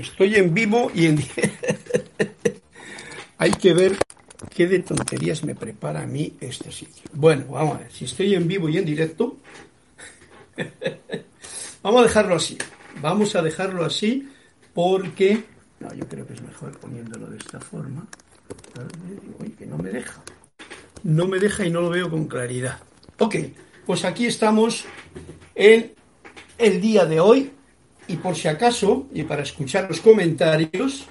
Estoy en vivo y en... Hay que ver qué de tonterías me prepara a mí este sitio. Bueno, vamos a ver, si estoy en vivo y en directo, vamos a dejarlo así. Vamos a dejarlo así porque... No, yo creo que es mejor poniéndolo de esta forma. Que no me deja. No me deja y no lo veo con claridad. Ok, pues aquí estamos en el día de hoy y por si acaso, y para escuchar los comentarios,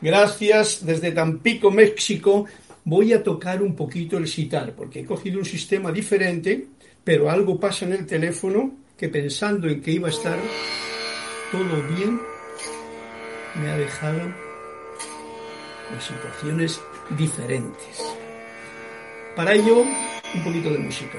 gracias desde Tampico, México, voy a tocar un poquito el sitar, porque he cogido un sistema diferente, pero algo pasa en el teléfono que pensando en que iba a estar todo bien, me ha dejado las situaciones diferentes. Para ello, un poquito de música.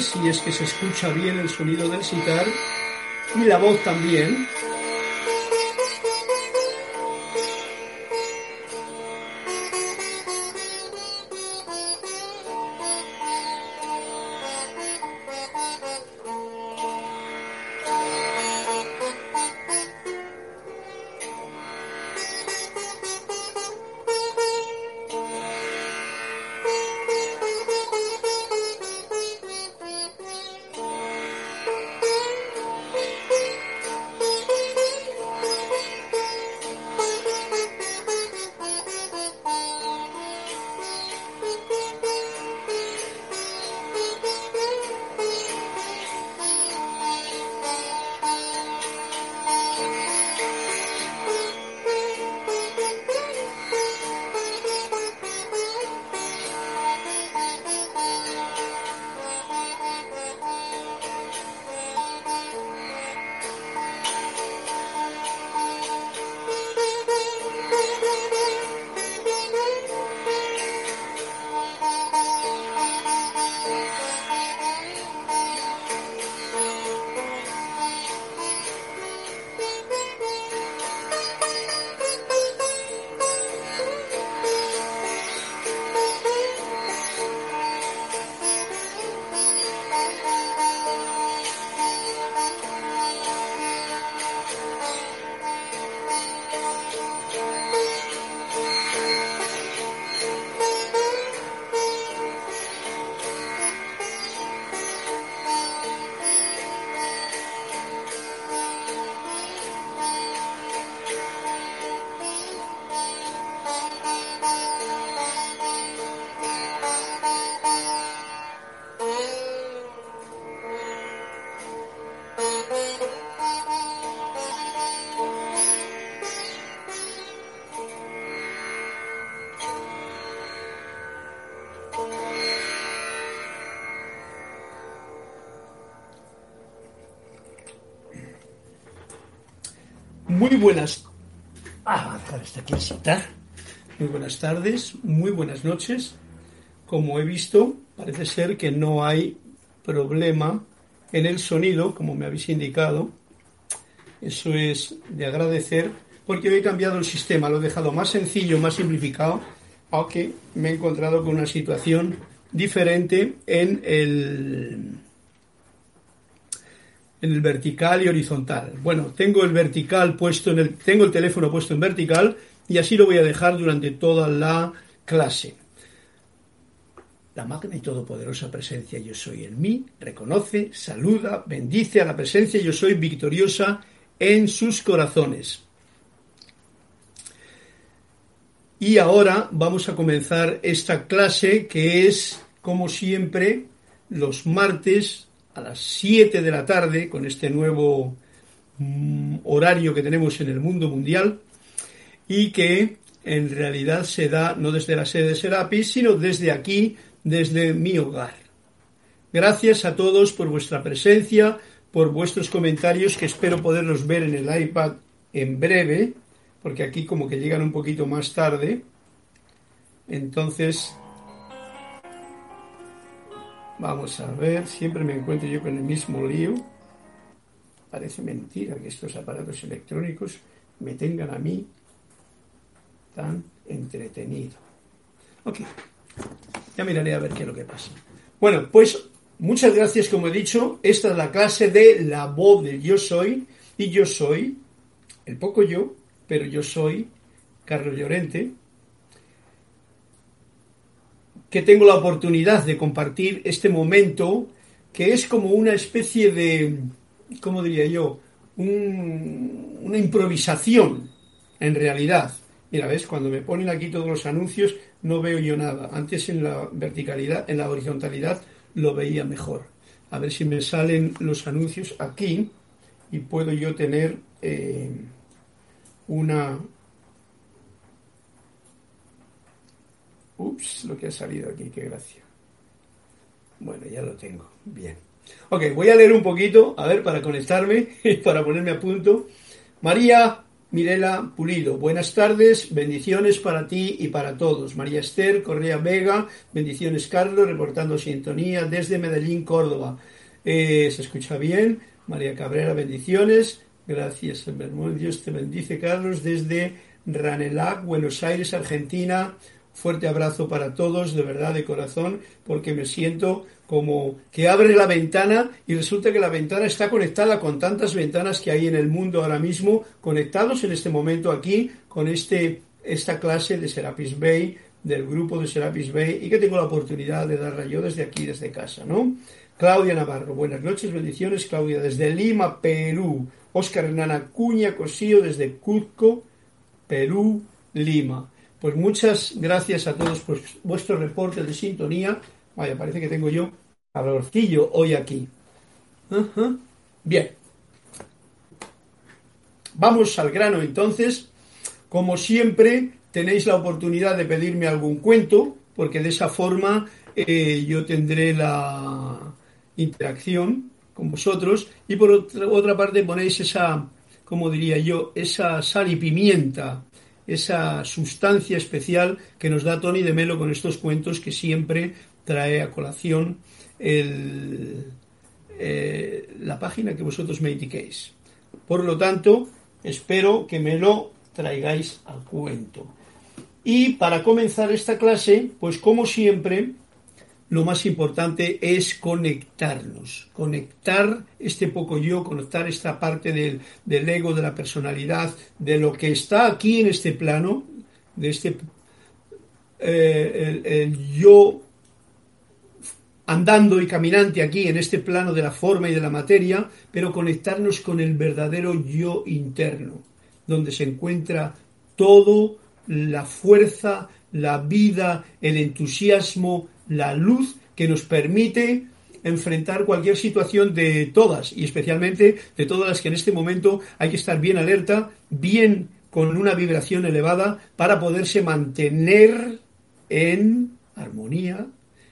Si es que se escucha bien el sonido del sitar y la voz también. Muy buenas. Ah, Muy buenas tardes, muy buenas noches. Como he visto, parece ser que no hay problema en el sonido, como me habéis indicado. Eso es de agradecer, porque he cambiado el sistema, lo he dejado más sencillo, más simplificado, aunque me he encontrado con una situación diferente en el en el vertical y horizontal. Bueno, tengo el vertical puesto en el, tengo el teléfono puesto en vertical y así lo voy a dejar durante toda la clase. La magna y todopoderosa presencia yo soy en mí reconoce, saluda, bendice a la presencia yo soy victoriosa en sus corazones. Y ahora vamos a comenzar esta clase que es, como siempre, los martes a las 7 de la tarde, con este nuevo mm, horario que tenemos en el mundo mundial, y que en realidad se da no desde la sede de Serapis, sino desde aquí, desde mi hogar. Gracias a todos por vuestra presencia, por vuestros comentarios, que espero poderlos ver en el iPad en breve, porque aquí como que llegan un poquito más tarde. Entonces, Vamos a ver, siempre me encuentro yo con el mismo lío. Parece mentira que estos aparatos electrónicos me tengan a mí tan entretenido. Ok, ya miraré a ver qué es lo que pasa. Bueno, pues muchas gracias, como he dicho. Esta es la clase de la voz del yo soy. Y yo soy, el poco yo, pero yo soy Carlos Llorente, que tengo la oportunidad de compartir este momento que es como una especie de, ¿cómo diría yo? una improvisación, en realidad. Mira, ves, cuando me ponen aquí todos los anuncios no veo yo nada. Antes en la verticalidad, en la horizontalidad lo veía mejor. A ver si me salen los anuncios aquí y puedo yo tener eh, una, Ups, lo que ha salido aquí, qué gracia. Bueno, ya lo tengo. Bien. Ok, voy a leer un poquito, a ver, para conectarme y para ponerme a punto. María Mirela Pulido, buenas tardes, bendiciones para ti y para todos. María Esther Correa Vega, bendiciones Carlos, reportando sintonía desde Medellín, Córdoba. Eh, ¿Se escucha bien? María Cabrera, bendiciones. Gracias, Dios te bendice, Carlos, desde Ranelac, Buenos Aires, Argentina. Fuerte abrazo para todos, de verdad, de corazón, porque me siento como que abre la ventana y resulta que la ventana está conectada con tantas ventanas que hay en el mundo ahora mismo, conectados en este momento aquí con este, esta clase de Serapis Bay, del grupo de Serapis Bay, y que tengo la oportunidad de darla yo desde aquí, desde casa, ¿no? Claudia Navarro, buenas noches, bendiciones, Claudia, desde Lima, Perú. Oscar Hernán Acuña Cosío, desde Cuzco, Perú, Lima. Pues muchas gracias a todos por vuestro reporte de sintonía. Vaya, parece que tengo yo calorcillo hoy aquí. Bien. Vamos al grano entonces. Como siempre, tenéis la oportunidad de pedirme algún cuento, porque de esa forma eh, yo tendré la interacción con vosotros. Y por otra parte ponéis esa, como diría yo, esa sal y pimienta esa sustancia especial que nos da Tony de Melo con estos cuentos que siempre trae a colación eh, la página que vosotros me indiquéis. Por lo tanto, espero que me lo traigáis al cuento. Y para comenzar esta clase, pues como siempre, lo más importante es conectarnos, conectar este poco yo, conectar esta parte del, ego, de la personalidad, de lo que está aquí en este plano, de este eh, el, yo andando y caminante aquí en este plano de la forma y de la materia, pero conectarnos con el verdadero yo interno, donde se encuentra todo la fuerza, la vida, el entusiasmo, la luz que nos permite enfrentar cualquier situación de todas y especialmente de todas las que en este momento hay que estar bien alerta, bien con una vibración elevada para poderse mantener en armonía,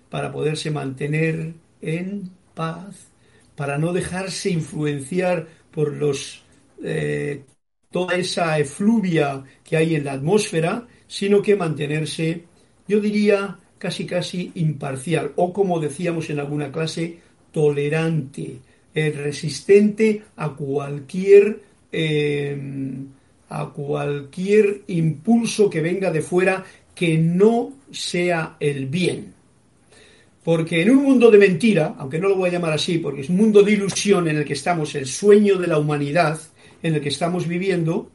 para poderse mantener en paz, para no dejarse influenciar por los eh, toda esa efluvia que hay en la atmósfera, sino que mantenerse, yo diría, casi casi imparcial o como decíamos en alguna clase, tolerante, eh, resistente a cualquier em, a cualquier impulso que venga de fuera que no sea el bien. Porque en un mundo de mentira, aunque no lo voy a llamar así, porque es un mundo de ilusión en el que estamos, el sueño de la humanidad en el que estamos viviendo,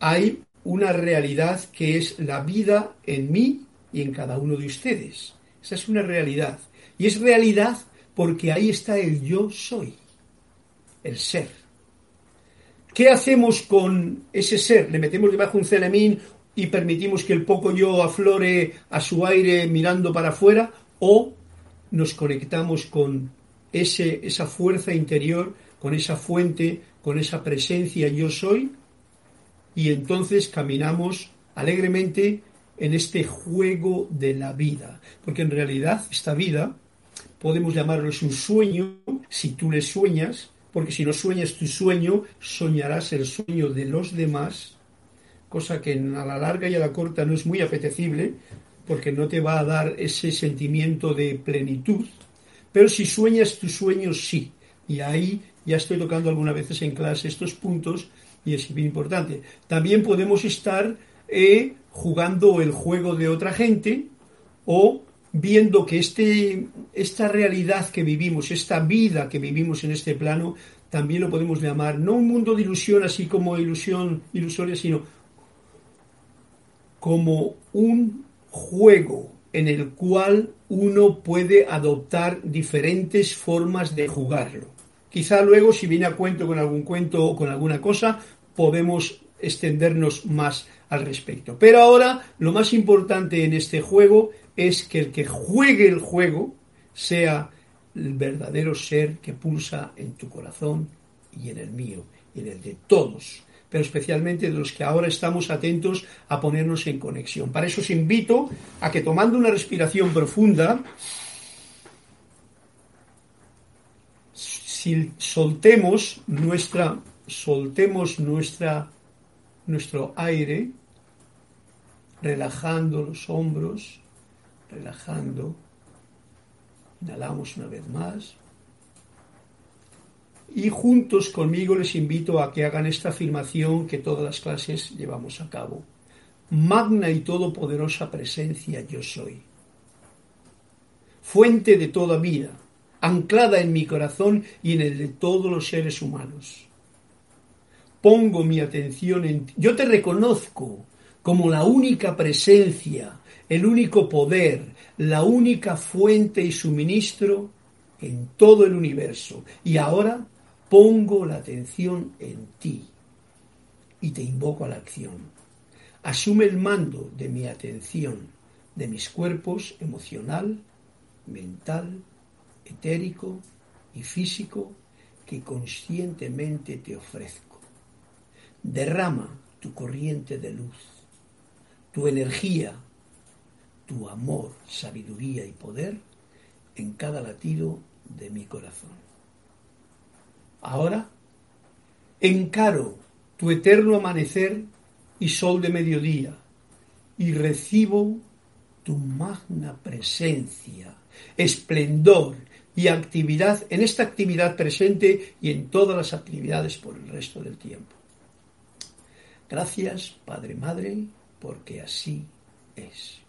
hay una realidad que es la vida en mí y en cada uno de ustedes. Esa es una realidad. Y es realidad porque ahí está el yo soy, el ser. ¿Qué hacemos con ese ser? ¿Le metemos debajo un celemín y permitimos que el poco yo aflore a su aire mirando para afuera? ¿O nos conectamos con ese, esa fuerza interior, con esa fuente, con esa presencia yo soy? Y entonces caminamos alegremente en este juego de la vida. Porque en realidad esta vida podemos llamarlo es un sueño, si tú le sueñas, porque si no sueñas tu sueño, soñarás el sueño de los demás, cosa que a la larga y a la corta no es muy apetecible, porque no te va a dar ese sentimiento de plenitud, pero si sueñas tu sueño, sí. Y ahí ya estoy tocando algunas veces en clase estos puntos y es bien importante. También podemos estar eh, jugando el juego de otra gente o viendo que este, esta realidad que vivimos, esta vida que vivimos en este plano, también lo podemos llamar, no un mundo de ilusión así como ilusión ilusoria, sino como un juego en el cual uno puede adoptar diferentes formas de jugarlo. Quizá luego, si viene a cuento con algún cuento o con alguna cosa, podemos extendernos más al respecto. Pero ahora, lo más importante en este juego es que el que juegue el juego sea el verdadero ser que pulsa en tu corazón y en el mío y en el de todos, pero especialmente de los que ahora estamos atentos a ponernos en conexión. Para eso os invito a que tomando una respiración profunda, si soltemos nuestra soltemos nuestra nuestro aire relajando los hombros relajando. Inhalamos una vez más. Y juntos conmigo les invito a que hagan esta afirmación que todas las clases llevamos a cabo. Magna y todopoderosa presencia yo soy. Fuente de toda vida, anclada en mi corazón y en el de todos los seres humanos. Pongo mi atención en ti. Yo te reconozco como la única presencia el único poder, la única fuente y suministro en todo el universo. Y ahora pongo la atención en ti y te invoco a la acción. Asume el mando de mi atención, de mis cuerpos emocional, mental, etérico y físico que conscientemente te ofrezco. Derrama tu corriente de luz, tu energía tu amor, sabiduría y poder en cada latido de mi corazón. Ahora encaro tu eterno amanecer y sol de mediodía y recibo tu magna presencia, esplendor y actividad en esta actividad presente y en todas las actividades por el resto del tiempo. Gracias, Padre Madre, porque así es.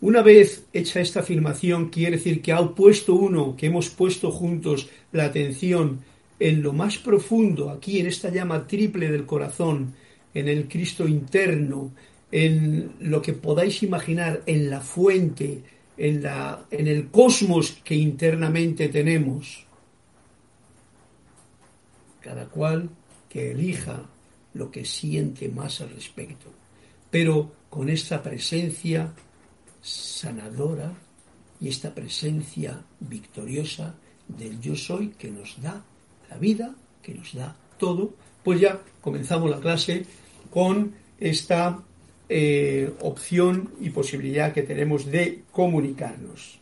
Una vez hecha esta afirmación, quiere decir que ha puesto uno, que hemos puesto juntos la atención en lo más profundo, aquí en esta llama triple del corazón, en el Cristo interno, en lo que podáis imaginar, en la fuente, en, la, en el cosmos que internamente tenemos. Cada cual que elija lo que siente más al respecto, pero con esta presencia sanadora y esta presencia victoriosa del yo soy que nos da la vida, que nos da todo, pues ya comenzamos la clase con esta eh, opción y posibilidad que tenemos de comunicarnos.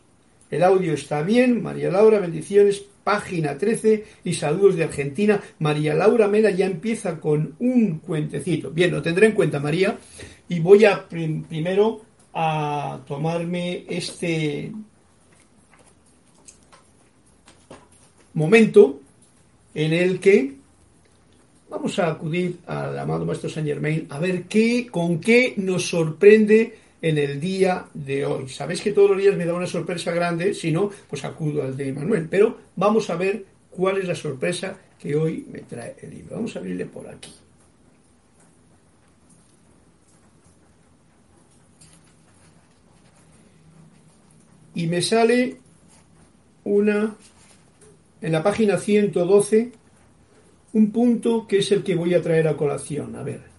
El audio está bien, María Laura, bendiciones, página 13 y saludos de Argentina. María Laura Mena ya empieza con un cuentecito. Bien, lo tendré en cuenta, María, y voy a primero a tomarme este momento en el que vamos a acudir al amado Maestro Saint Germain a ver qué, con qué nos sorprende en el día de hoy. Sabéis que todos los días me da una sorpresa grande, si no, pues acudo al de Manuel. Pero vamos a ver cuál es la sorpresa que hoy me trae el libro. Vamos a abrirle por aquí. Y me sale una, en la página 112, un punto que es el que voy a traer a colación. A ver.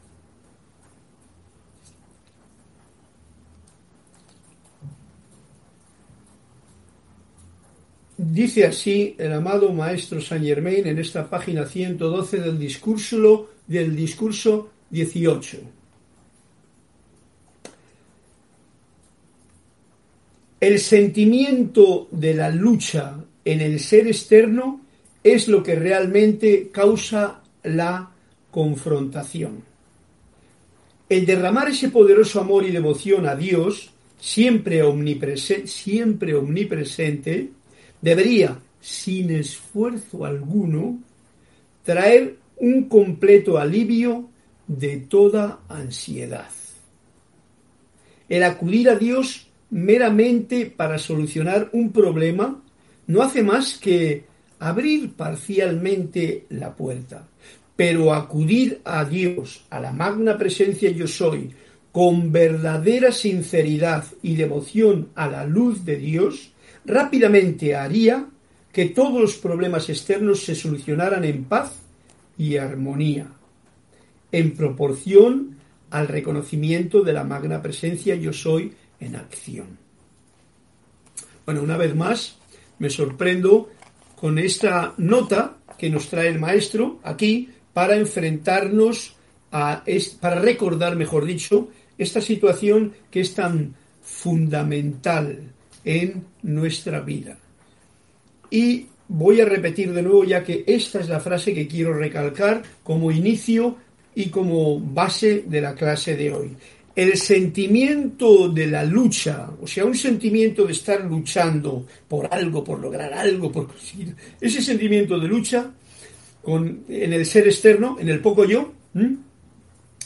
Dice así el amado maestro Saint Germain en esta página 112 del discurso, del discurso 18. El sentimiento de la lucha en el ser externo es lo que realmente causa la confrontación. El derramar ese poderoso amor y devoción a Dios, siempre, siempre omnipresente, debería, sin esfuerzo alguno, traer un completo alivio de toda ansiedad. El acudir a Dios meramente para solucionar un problema no hace más que abrir parcialmente la puerta, pero acudir a Dios, a la magna presencia yo soy, con verdadera sinceridad y devoción a la luz de Dios, rápidamente haría que todos los problemas externos se solucionaran en paz y armonía, en proporción al reconocimiento de la magna presencia yo soy en acción. Bueno, una vez más, me sorprendo con esta nota que nos trae el maestro aquí para enfrentarnos a, para recordar, mejor dicho, esta situación que es tan fundamental en nuestra vida. Y voy a repetir de nuevo ya que esta es la frase que quiero recalcar como inicio y como base de la clase de hoy. El sentimiento de la lucha, o sea, un sentimiento de estar luchando por algo, por lograr algo, por conseguir, ese sentimiento de lucha con, en el ser externo, en el poco yo,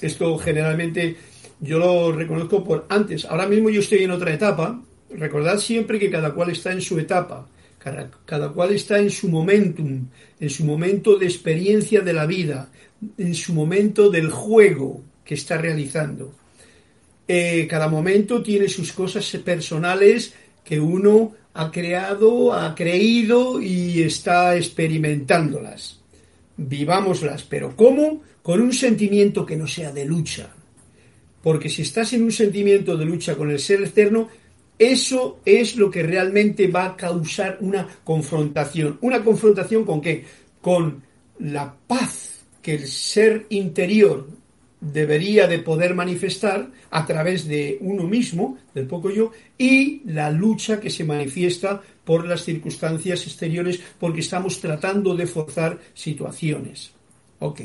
esto generalmente yo lo reconozco por antes. Ahora mismo yo estoy en otra etapa, Recordad siempre que cada cual está en su etapa, cada, cual está en su momentum, en su momento de experiencia de la vida, en su momento del juego que está realizando. Eh, cada momento tiene sus cosas personales que uno ha creado, ha creído y está experimentándolas. Vivámoslas, pero ¿cómo? Con un sentimiento que no sea de lucha. Porque si estás en un sentimiento de lucha con el ser externo, eso es lo que realmente va a causar una confrontación. ¿Una confrontación con qué? Con la paz que el ser interior debería de poder manifestar a través de uno mismo, del poco yo, y la lucha que se manifiesta por las circunstancias exteriores porque estamos tratando de forzar situaciones. Ok.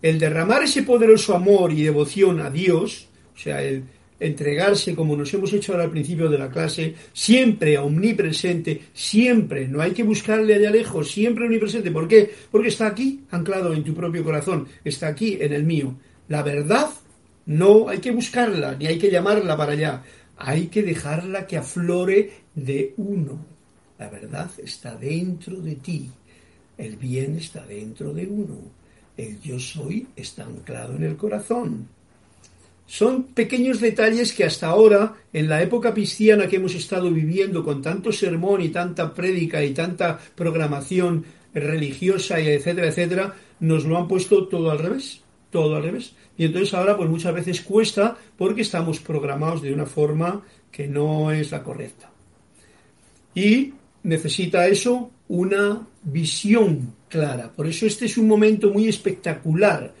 El derramar ese poderoso amor y devoción a Dios, o sea, el, entregarse como nos hemos hecho ahora al principio de la clase, siempre omnipresente, siempre, no hay que buscarle de lejos, siempre omnipresente. ¿Por qué? Porque está aquí, anclado en tu propio corazón, está aquí en el mío. La verdad no hay que buscarla, ni hay que llamarla para allá, hay que dejarla que aflore de uno. La verdad está dentro de ti, el bien está dentro de uno, el yo soy está anclado en el corazón. Son pequeños detalles que hasta ahora, en la época cristiana que hemos estado viviendo con tanto sermón y tanta prédica y tanta programación religiosa y etcétera, etcétera, nos lo han puesto todo al revés, todo al revés. Y entonces ahora pues muchas veces cuesta porque estamos programados de una forma que no es la correcta. Y necesita eso una visión clara. Por eso este es un momento muy espectacular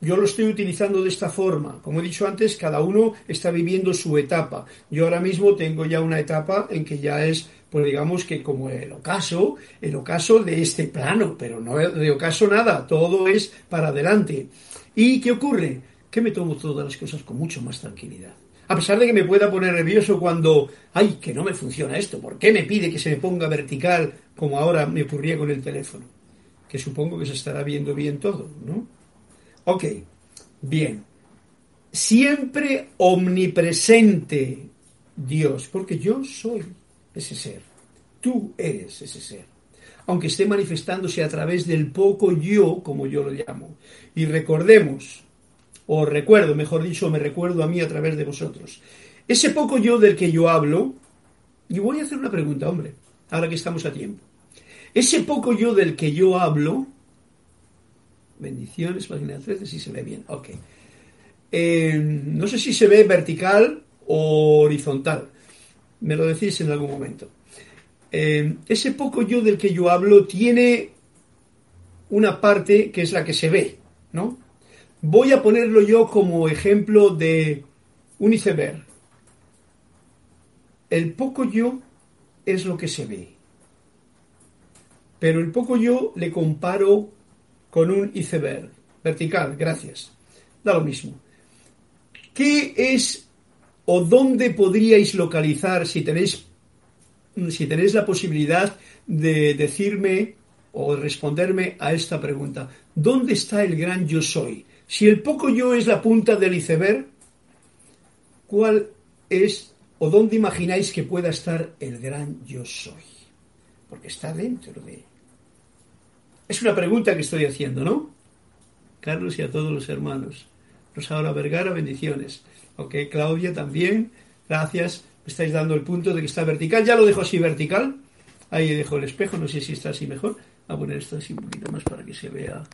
yo lo estoy utilizando de esta forma. Como he dicho antes, cada uno está viviendo su etapa. Yo ahora mismo tengo ya una etapa en que ya es, pues digamos que como el ocaso, el ocaso de este plano, pero no de ocaso nada, todo es para adelante. ¿Y qué ocurre? Que me tomo todas las cosas con mucho más tranquilidad. A pesar de que me pueda poner nervioso cuando, ay, que no me funciona esto, ¿por qué me pide que se me ponga vertical como ahora me ocurría con el teléfono? Que supongo que se estará viendo bien todo, ¿no? Ok, bien. siempre omnipresente Dios, porque yo soy ese ser, tú eres ese ser, aunque esté manifestándose a través del poco yo, como yo lo llamo. Y recordemos, o recuerdo, mejor dicho, me recuerdo a mí a través de vosotros, ese poco yo del que yo hablo, y voy a hacer una pregunta, hombre, ahora que estamos a tiempo. Ese poco yo del que yo hablo, bendiciones, página 13, si se ve bien, ok. Eh, no sé si se ve vertical o horizontal, me lo decís en algún momento. Eh, ese poco yo del que yo hablo tiene una parte que es la que se ve, ¿no? Voy a ponerlo yo como ejemplo de un iceberg. El poco yo es lo que se ve. Pero el poco yo le comparo con un iceberg vertical, gracias. Da lo mismo. ¿Qué es o dónde podríais localizar si tenéis si tenéis la posibilidad de decirme o responderme a esta pregunta? ¿Dónde está el gran yo soy? Si el poco yo es la punta del iceberg, ¿cuál es o dónde imagináis que pueda estar el gran yo soy? Porque está dentro de es una pregunta que estoy haciendo, ¿no? Carlos y a todos los hermanos. Rosaura Vergara, bendiciones. Ok, Claudia también, gracias. Me estáis dando el punto de que está vertical. Ya lo dejo así vertical. Ahí dejo el espejo, no sé si está así mejor. A poner esto así un poquito más para que se vea.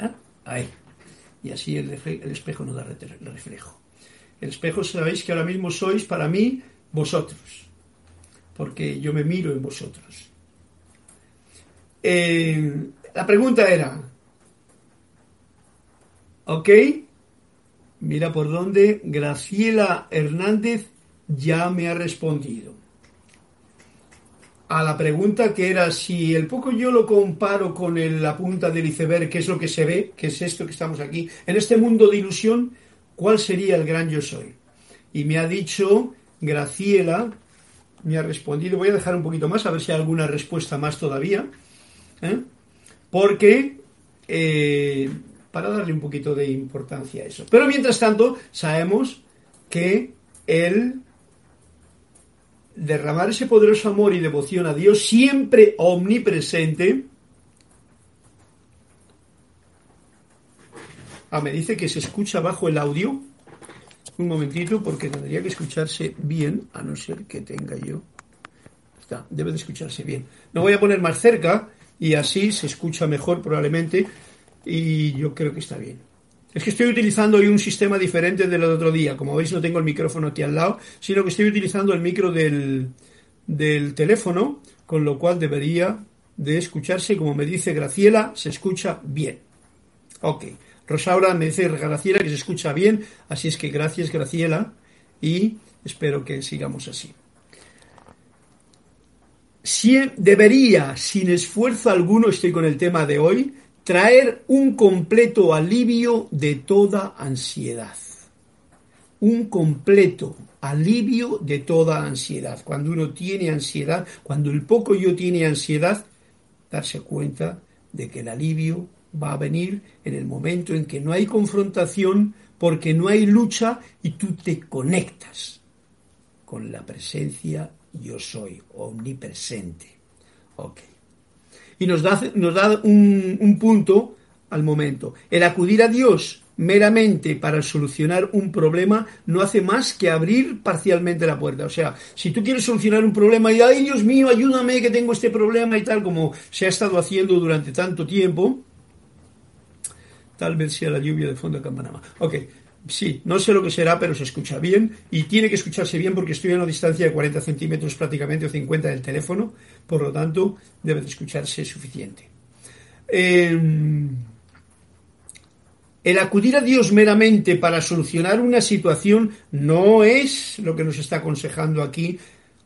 ¿Ah? Ahí. Y así el, el espejo no da reflejo. El espejo sabéis que ahora mismo sois para mí vosotros. Porque yo me miro en vosotros. Eh, la pregunta era, ¿ok? Mira por dónde Graciela Hernández ya me ha respondido. A la pregunta que era si el poco yo lo comparo con la punta del iceberg, que es lo que se ve, que es esto que estamos aquí, en este mundo de ilusión, ¿cuál sería el gran yo soy? Y me ha dicho Graciela, me ha respondido, voy a dejar un poquito más, a ver si hay alguna respuesta más todavía. ¿eh? Porque eh, para darle un poquito de importancia a eso. Pero mientras tanto, sabemos que el derramar ese poderoso amor y devoción a Dios siempre omnipresente. Ah, me dice que se escucha bajo el audio. Un momentito, porque tendría que escucharse bien, a no ser que tenga yo. Está, debe de escucharse bien. No voy a poner más cerca, y así se escucha mejor probablemente y yo creo que está bien. Es que estoy utilizando hoy un sistema diferente del otro día. Como veis no tengo el micrófono aquí al lado, sino que estoy utilizando el micro del, del teléfono, con lo cual debería de escucharse, como me dice Graciela, se escucha bien. Ok. Rosaura me dice Graciela que se escucha bien, así es que gracias Graciela y espero que sigamos así debería, sin esfuerzo alguno, estoy con el tema de hoy, traer un completo alivio de toda ansiedad. Un completo alivio de toda ansiedad. Cuando uno tiene ansiedad, cuando el poco yo tiene ansiedad, darse cuenta de que el alivio va a venir en el momento en que no hay confrontación, porque no hay lucha y tú te conectas con la presencia yo soy, omnipresente. Ok. Y nos da, nos da un, un punto al momento. El acudir a Dios meramente para solucionar un problema no hace más que abrir parcialmente la puerta. O sea, si tú quieres solucionar un problema y, ay Dios mío, ayúdame que tengo este problema y tal, como se ha estado haciendo durante tanto tiempo, tal vez sea la lluvia de fondo de Campanama. Ok, Sí, no sé lo que será, pero se escucha bien y tiene que escucharse bien porque estoy a una distancia de 40 centímetros prácticamente o 50 del teléfono, por lo tanto debe de escucharse suficiente. Em, el acudir a Dios meramente para solucionar una situación no es lo que nos está aconsejando aquí,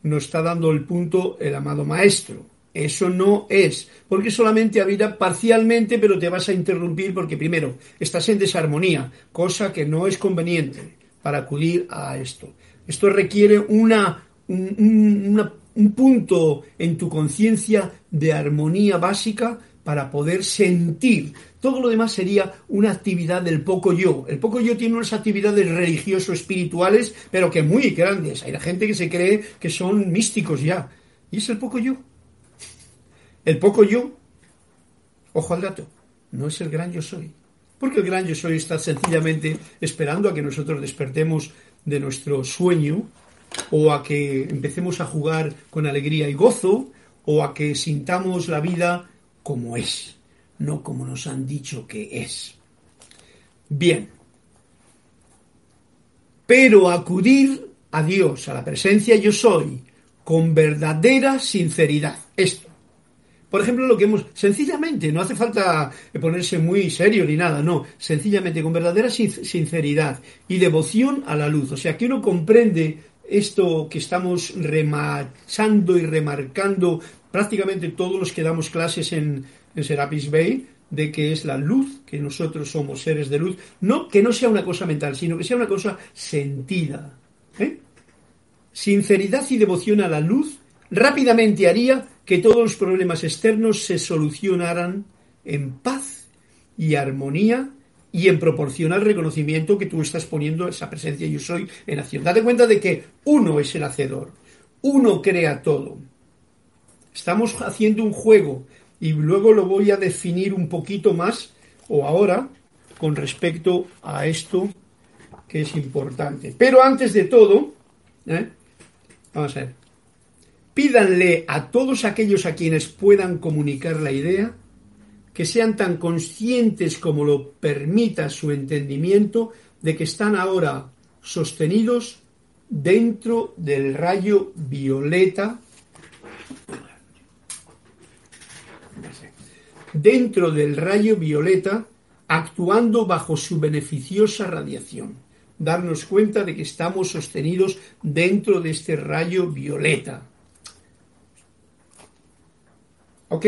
nos está dando el punto el amado Maestro. Eso no es, porque solamente habita parcialmente, pero te vas a interrumpir porque primero estás en desarmonía, cosa que no es conveniente para acudir a esto. Esto requiere una, un, un punto en tu conciencia de armonía básica para poder sentir. Todo lo demás sería una actividad del poco yo. El poco yo tiene unas actividades religioso-espirituales, pero que muy grandes. Hay gente que se cree que son místicos ya. Y es el poco yo. El poco yo, ojo al dato, no es el gran yo soy. Porque el gran yo soy está sencillamente esperando a que nosotros despertemos de nuestro sueño o a que empecemos a jugar con alegría y gozo o a que sintamos la vida como es, no como nos han dicho que es. Bien. Pero acudir a Dios, a la presencia yo soy, con verdadera sinceridad. Esto. Por ejemplo, lo que hemos, sencillamente, no hace falta ponerse muy serio ni nada, no, sencillamente con verdadera sinceridad y devoción a la luz. O sea, que uno comprende esto que estamos remachando y remarcando prácticamente todos los que damos clases en, Serapis Bay, de que es la luz, que nosotros somos seres de luz, no que no sea una cosa mental, sino que sea una cosa sentida. ¿eh? Sinceridad y devoción a la luz rápidamente haría que todos los problemas externos se solucionaran en paz y armonía y en proporción reconocimiento que tú estás poniendo esa presencia yo soy en acción. Date cuenta de que uno es el hacedor, uno crea todo. Estamos haciendo un juego y luego lo voy a definir un poquito más o ahora con respecto a esto que es importante. Pero antes de todo, ¿eh? vamos a ver, pídanle a todos aquellos a quienes puedan comunicar la idea que sean tan conscientes como lo permita su entendimiento de que están ahora sostenidos dentro del rayo violeta dentro del rayo violeta actuando bajo su beneficiosa radiación. Darnos cuenta de que estamos sostenidos dentro de este rayo violeta. ¿Ok?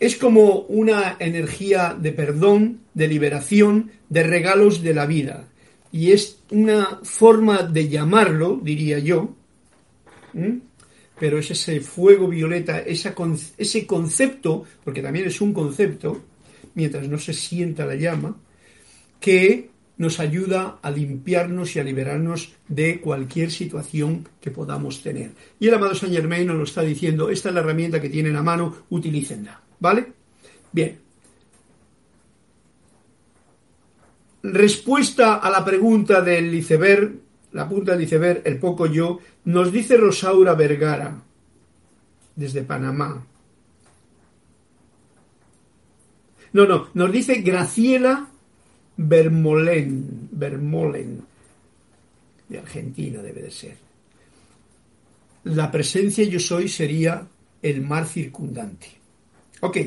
Es como una energía de perdón, de liberación, de regalos de la vida. Y es una forma de llamarlo, diría yo, pero es ese fuego violeta, ese concepto, porque también es un concepto, mientras no se sienta la llama, que nos ayuda a limpiarnos y a liberarnos de cualquier situación que podamos tener. Y el amado Saint Germain nos lo está diciendo, esta es la herramienta que tienen a mano, utilícenla. ¿Vale? Bien. Respuesta a la pregunta del iceberg, la punta del iceberg, el poco yo, nos dice Rosaura Vergara, desde Panamá. No, no, nos dice Graciela Bermolen, Bermolen, de Argentina debe de ser. La presencia yo soy sería el mar circundante. Ok,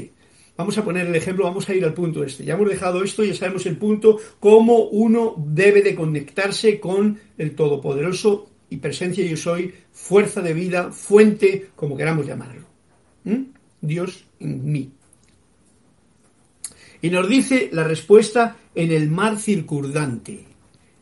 vamos a poner el ejemplo, vamos a ir al punto este. Ya hemos dejado esto, ya sabemos el punto, cómo uno debe de conectarse con el Todopoderoso y presencia yo soy, fuerza de vida, fuente, como queramos llamarlo. ¿Mm? Dios en mí. Y nos dice la respuesta en el mar circundante.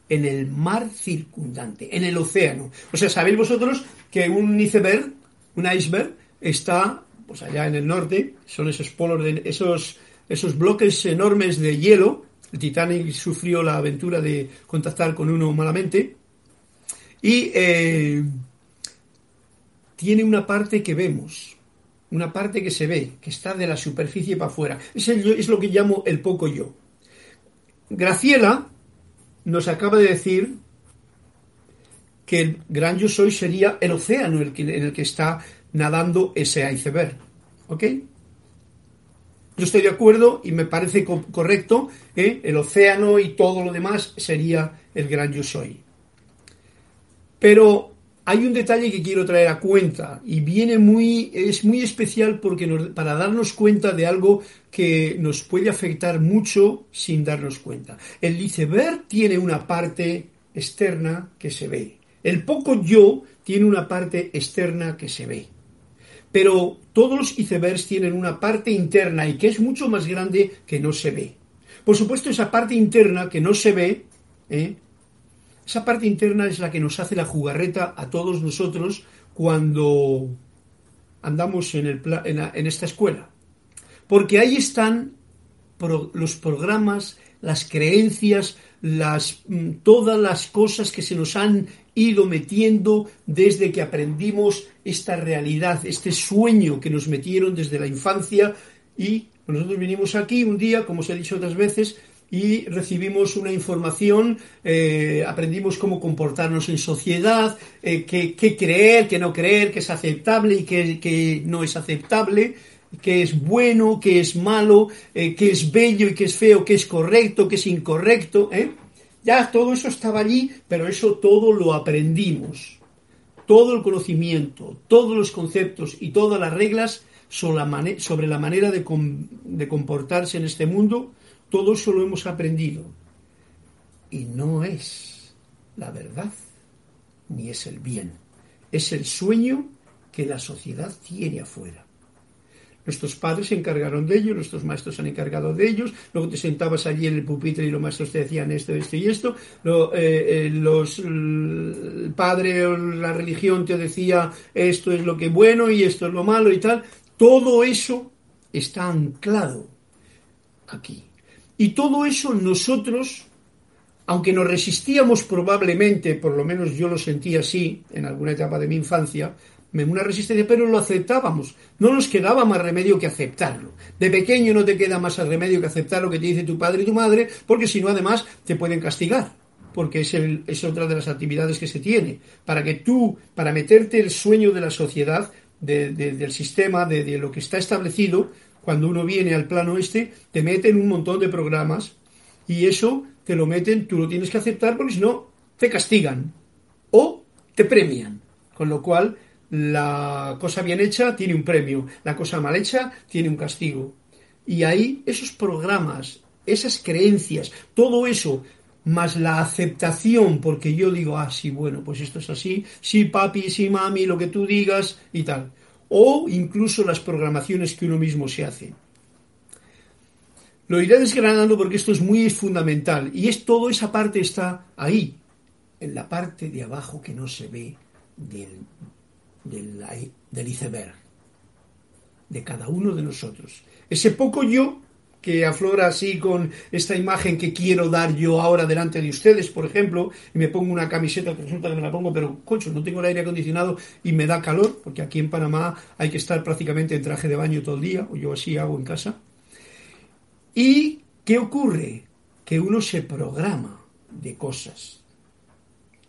En el mar circundante, en el océano. O sea, sabéis vosotros que un iceberg, un iceberg, está pues allá en el norte, son esos polos de esos, esos bloques enormes de hielo. El Titanic sufrió la aventura de contactar con uno malamente y eh, tiene una parte que vemos, una parte que se ve, que está de la superficie para afuera. Es, es lo que llamo el poco yo. Graciela nos acaba de decir que el gran yo soy sería el océano en el que, está nadando ese iceberg. ¿Ok? Yo estoy de acuerdo y me parece correcto que el océano y todo lo demás sería el gran yo soy. Pero hay un detalle que quiero traer a cuenta y viene muy, es muy especial porque para darnos cuenta de algo que nos puede afectar mucho sin darnos cuenta. El iceberg tiene una parte externa que se ve. El poco yo tiene una parte externa que se ve. Pero todos los icebergs tienen una parte interna y que es mucho más grande que no se ve. Por supuesto, esa parte interna que no se ve ¿eh? Esa parte interna es la que nos hace la jugarreta a todos nosotros cuando andamos en, el, en esta escuela. porque ahí están los programas, las creencias, las, mm, todas las cosas que se nos han ido metiendo desde que aprendimos esta realidad, este sueño que nos metieron desde la infancia y nosotros vinimos aquí un día, como os he dicho otras veces, y recibimos una información, eh, aprendimos cómo comportarnos en sociedad, eh, qué, creer, qué no creer, qué es aceptable y qué, no es aceptable, qué es bueno, qué es malo, eh, qué es bello y qué es feo, qué es correcto, qué es incorrecto. Ya todo eso estaba allí, pero eso todo lo aprendimos. Todo el conocimiento, todos los conceptos y todas las reglas sobre la, manera de comportarse en este mundo, todo eso lo hemos aprendido. Y no es la verdad, ni es el bien. Es el sueño que la sociedad tiene afuera. Nuestros padres se encargaron de ello, nuestros maestros se han encargado de ellos, luego te sentabas allí en el pupitre y los maestros te decían esto, esto y esto, eh, eh, los, el padre o la religión te decía esto es lo que es bueno y esto es lo malo y tal. Todo eso está anclado aquí. Y todo eso nosotros, aunque nos resistíamos probablemente, por lo menos yo lo sentí así en alguna etapa de mi infancia, una resistencia, pero lo aceptábamos. No nos quedaba más remedio que aceptarlo. De pequeño no te queda más remedio que aceptar lo que te dice tu padre y tu madre, porque si no, además, te pueden castigar. Porque es, es otra de las actividades que se tiene. Para que tú, para meterte el sueño de la sociedad, del sistema, de, lo que está establecido, cuando uno viene al plano este, te meten un montón de programas y eso te lo meten, tú lo tienes que aceptar porque si no, te castigan o te premian. Con lo cual, la cosa bien hecha tiene un premio, la cosa mal hecha tiene un castigo. Y ahí esos programas, esas creencias, todo eso, más la aceptación, porque yo digo, ah, sí, bueno, pues esto es así, sí, papi, sí, mami, lo que tú digas y tal. O incluso las programaciones que uno mismo se hace. Lo iré desgranando porque esto es muy fundamental y es todo esa parte está ahí, en la parte de abajo que no se ve del, del, iceberg, de cada uno de nosotros. Ese poco yo que aflora así con esta imagen que quiero dar yo ahora delante de ustedes, por ejemplo, y me pongo una camiseta que resulta que me la pongo, pero cocho, no tengo el aire acondicionado y me da calor, porque aquí en Panamá hay que estar prácticamente en traje de baño todo el día, o yo así hago en casa. ¿Y qué ocurre? Que uno se programa de cosas.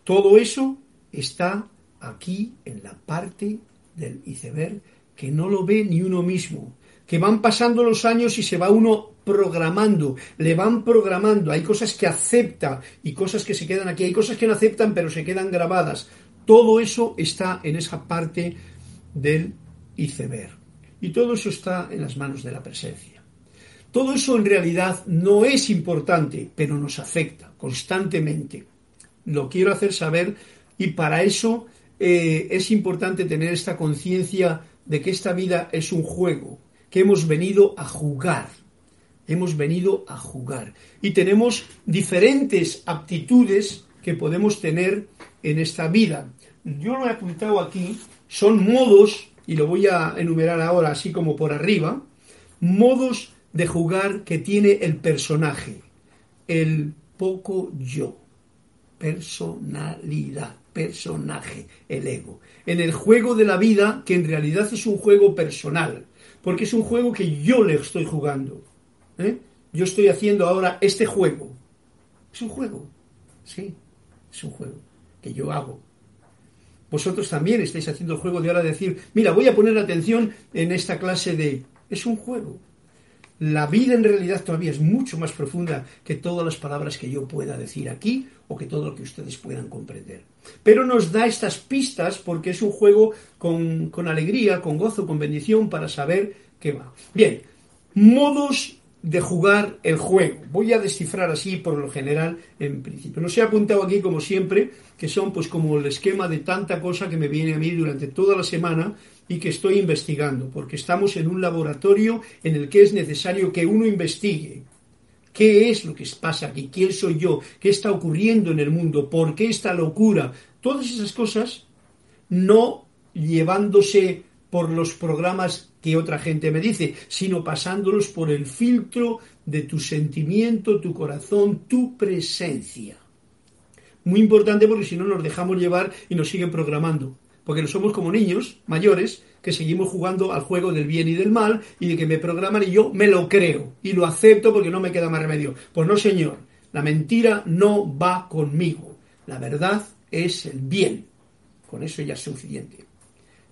Todo eso está aquí en la parte del iceberg que no lo ve ni uno mismo, que van pasando los años y se va uno programando, le van programando, hay cosas que acepta y cosas que se quedan aquí, hay cosas que no aceptan pero se quedan grabadas. Todo eso está en esa parte del iceberg. Y todo eso está en las manos de la presencia. Todo eso en realidad no es importante, pero nos afecta constantemente. Lo quiero hacer saber y para eso eh, es importante tener esta conciencia de que esta vida es un juego, que hemos venido a jugar, hemos venido a jugar. Y tenemos diferentes aptitudes que podemos tener en esta vida. Yo lo he apuntado aquí, son modos, y lo voy a enumerar ahora así como por arriba, modos de jugar que tiene el personaje, el poco yo, personalidad personaje, el ego. En el juego de la vida, que en realidad es un juego personal, porque es un juego que yo le estoy jugando. ¿eh? Yo estoy haciendo ahora este juego. Es un juego, sí, es un juego que yo hago. Vosotros también estáis haciendo el juego de ahora decir, mira, voy a poner atención en esta clase de... Es un juego. La vida en realidad todavía es mucho más profunda que todas las palabras que yo pueda decir aquí o que todo lo que ustedes puedan comprender. Pero nos da estas pistas porque es un juego con, alegría, con gozo, con bendición para saber qué va. Bien, modos de jugar el juego. Voy a descifrar así por lo general en principio. Nos he apuntado aquí como siempre que son pues como el esquema de tanta cosa que me viene a mí durante toda la semana y que estoy investigando, porque estamos en un laboratorio en el que es necesario que uno investigue. ¿Qué es lo que pasa aquí? ¿Quién soy yo? ¿Qué está ocurriendo en el mundo? ¿Por qué esta locura? Todas esas cosas no llevándose por los programas que otra gente me dice, sino pasándolos por el filtro de tu sentimiento, tu corazón, tu presencia. Muy importante porque si no nos dejamos llevar y nos siguen programando. Porque no somos como niños mayores que seguimos jugando al juego del bien y del mal y de que me programan y yo me lo creo y lo acepto porque no me queda más remedio. Pues no, señor, la mentira no va conmigo. La verdad es el bien. Con eso ya es suficiente.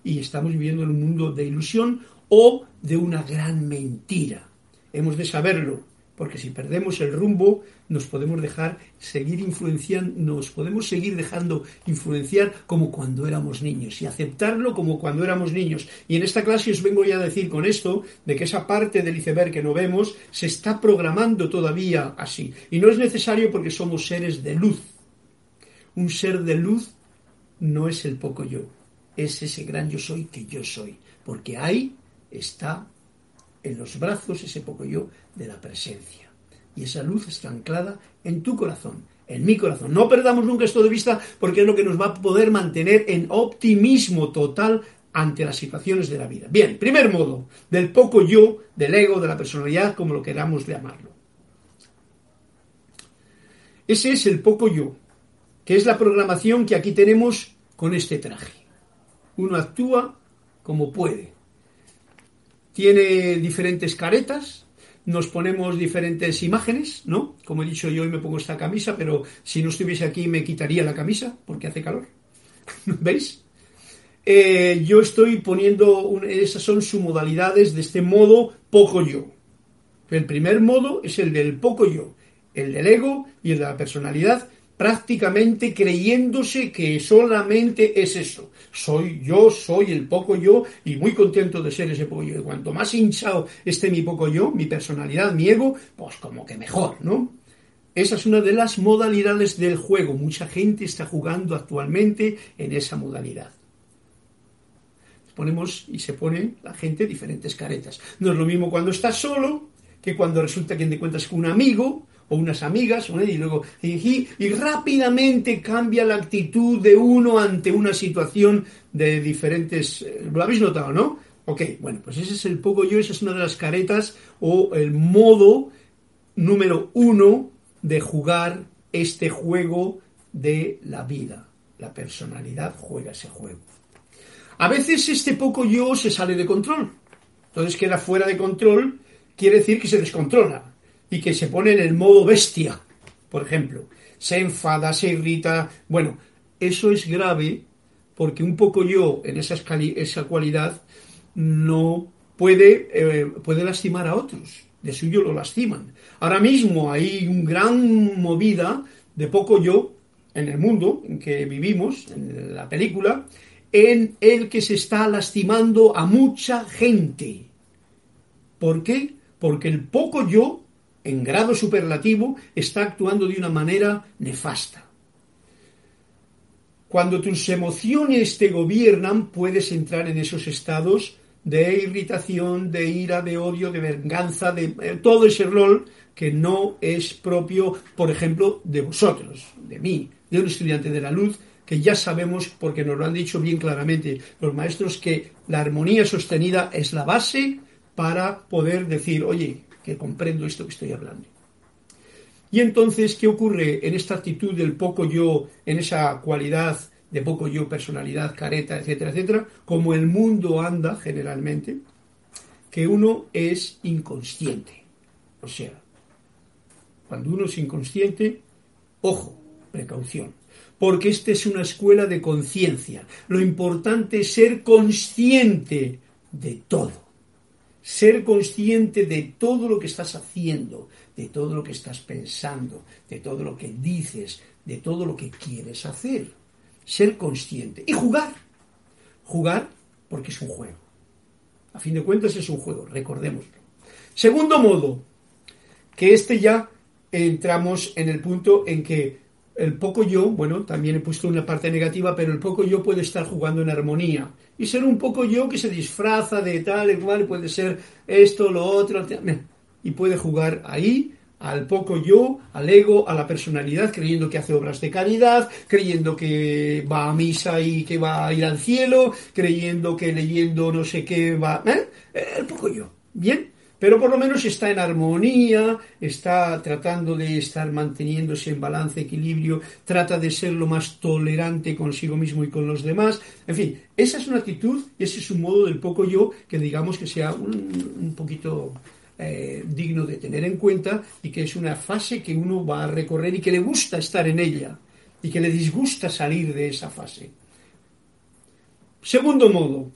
Y estamos viviendo en un mundo de ilusión o de una gran mentira. Hemos de saberlo, porque si perdemos el rumbo, nos podemos dejar seguir influenciando, nos podemos seguir dejando influenciar como cuando éramos niños y aceptarlo como cuando éramos niños. Y en esta clase os vengo ya a decir con esto de que esa parte del iceberg que no vemos se está programando todavía así. Y no es necesario porque somos seres de luz. Un ser de luz no es el poco yo, es ese gran yo soy que yo soy, porque ahí está en los brazos ese poco yo de la presencia. Y esa luz está anclada en tu corazón, en mi corazón. No perdamos nunca esto de vista porque es lo que nos va a poder mantener en optimismo total ante las situaciones de la vida. Bien, primer modo, del poco yo, del ego, de la personalidad, como lo queramos llamarlo. Ese es el poco yo, que es la programación que aquí tenemos con este traje. Uno actúa como puede. Tiene diferentes caretas, nos ponemos diferentes imágenes, ¿no? Como he dicho yo, hoy me pongo esta camisa, pero si no estuviese aquí me quitaría la camisa porque hace calor. ¿Veis? Eh, yo estoy poniendo, esas son sus modalidades de este modo poco yo. El primer modo es el del poco yo, el del ego y el de la personalidad, prácticamente creyéndose que solamente es eso. Soy yo, soy el poco yo y muy contento de ser ese poco yo. Y cuanto más hinchado esté mi poco yo, mi personalidad, mi ego, pues como que mejor, ¿no? Esa es una de las modalidades del juego. Mucha gente está jugando actualmente en esa modalidad. Ponemos y se pone la gente diferentes caretas. No es lo mismo cuando estás solo que cuando resulta que te encuentras con un amigo o unas amigas, y luego y, rápidamente cambia la actitud de uno ante una situación de diferentes. Eh, ¿Lo habéis notado, no? Ok, bueno, pues ese es el poco yo, esa es una de las caretas o el modo número uno de jugar este juego de la vida. La personalidad juega ese juego. A veces este poco yo se sale de control. Entonces queda fuera de control, quiere decir que se descontrola y que se pone en el modo bestia, por ejemplo. Se enfada, se irrita. Bueno, eso es grave porque un poco yo en esa, esa cualidad no puede, eh, puede lastimar a otros. De suyo lo lastiman. Ahora mismo hay un gran movida de poco yo en el mundo en que vivimos, en la película, en el que se está lastimando a mucha gente. ¿Por qué? Porque el poco yo en grado superlativo, está actuando de una manera nefasta. Cuando tus emociones te gobiernan, puedes entrar en esos estados de irritación, de ira, de odio, de venganza, de eh, todo ese rol que no es propio, por ejemplo, de vosotros, de mí, de un estudiante de la luz, que ya sabemos, porque nos lo han dicho bien claramente los maestros, que la armonía sostenida es la base para poder decir, oye, que comprendo esto que estoy hablando. Y entonces, ¿qué ocurre en esta actitud del poco yo, en esa cualidad de poco yo, personalidad, careta, etcétera, etcétera? Como el mundo anda generalmente, que uno es inconsciente. O sea, cuando uno es inconsciente, ojo, precaución, porque esta es una escuela de conciencia. Lo importante es ser consciente de todo ser consciente de todo lo que estás haciendo, de todo lo que estás pensando, de todo lo que dices, de todo lo que quieres hacer. Ser consciente y jugar. Jugar porque es un juego. A fin de cuentas es un juego, recordémoslo. Segundo modo, que este ya entramos en el punto en que el poco yo, bueno, también he puesto una parte negativa, pero el poco yo puede estar jugando en armonía y ser un poco yo que se disfraza de tal y cual, puede ser esto, lo otro, y puede jugar ahí al poco yo, al ego, a la personalidad, creyendo que hace obras de caridad, creyendo que va a misa y que va a ir al cielo, creyendo que leyendo no sé qué va... ¿eh? El poco yo. Bien, pero por lo menos está en armonía, está tratando de estar manteniéndose en balance, equilibrio, trata de ser lo más tolerante consigo mismo y con los demás. En fin, esa es una actitud ese es un modo del poco yo que digamos que sea un, poquito eh, digno de tener en cuenta y que es una fase que uno va a recorrer y que le gusta estar en ella y que le disgusta salir de esa fase. Segundo modo,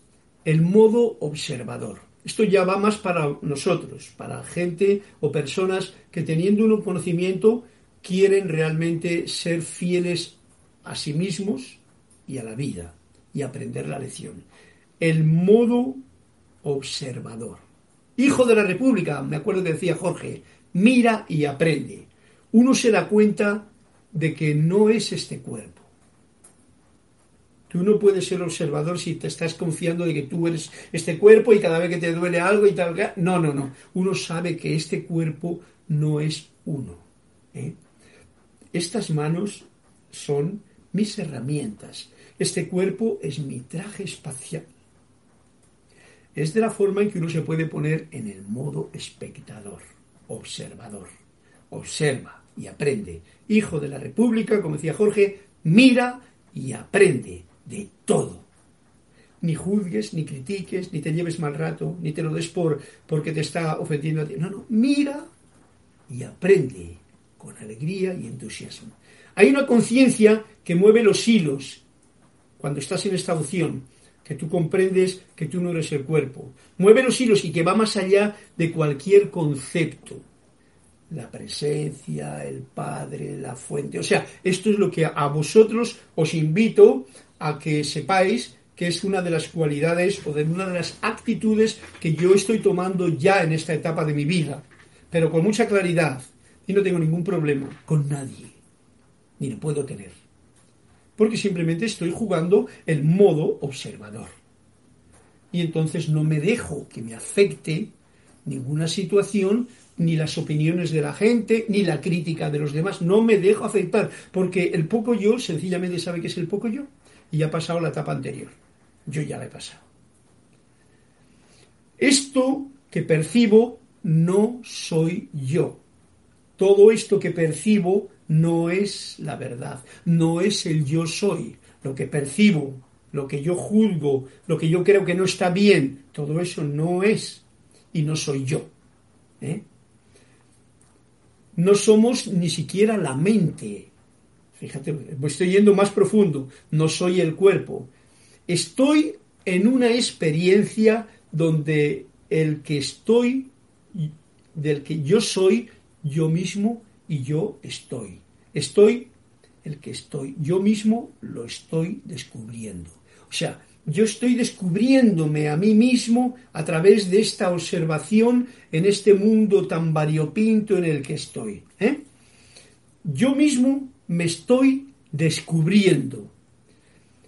el modo observador. Esto ya va más para nosotros, para gente o personas que teniendo un conocimiento quieren realmente ser fieles a sí mismos y a la vida y aprender la lección. El modo observador. Hijo de la República, me acuerdo que decía Jorge, mira y aprende. Uno se da cuenta de que no es este cuerpo Tú no puedes ser observador si te estás confiando de que tú eres este cuerpo y cada vez que te duele algo y tal. No, no, no. Uno sabe que este cuerpo no es uno. ¿eh? Estas manos son mis herramientas. Este cuerpo es mi traje espacial. Es de la forma en que uno se puede poner en el modo espectador, observador. Observa y aprende. Hijo de la República, como decía Jorge, mira y aprende de todo. Ni juzgues, ni critiques, ni te lleves mal rato, ni te lo des por porque te está ofendiendo a ti. No, no, mira y aprende con alegría y entusiasmo. Hay una conciencia que mueve los hilos cuando estás en esta opción, que tú comprendes que tú no eres el cuerpo. Mueve los hilos y que va más allá de cualquier concepto. La presencia, el Padre, la fuente. O sea, esto es lo que a vosotros os invito a que sepáis que es una de las cualidades o de una de las actitudes que yo estoy tomando ya en esta etapa de mi vida, pero con mucha claridad y no tengo ningún problema con nadie, ni lo puedo tener, porque simplemente estoy jugando el modo observador. Y entonces no me dejo que me afecte ninguna situación, ni las opiniones de la gente, ni la crítica de los demás. No me dejo afectar, porque el poco yo sencillamente sabe que es el poco yo y ha pasado la etapa anterior. Yo ya la he pasado. Esto que percibo no soy yo. Todo esto que percibo no es la verdad, no es el yo soy. Lo que percibo, lo que yo juzgo, lo que yo creo que no está bien, todo eso no es y no soy yo. ¿eh? No somos ni siquiera la mente, Fíjate, estoy yendo más profundo. No soy el cuerpo. Estoy en una experiencia donde el que estoy, del que yo soy, yo mismo y yo estoy. Estoy, el que estoy, yo mismo lo estoy descubriendo. O sea, yo estoy descubriéndome a mí mismo a través de esta observación en este mundo tan variopinto en el que estoy. ¿eh? Yo mismo me estoy descubriendo.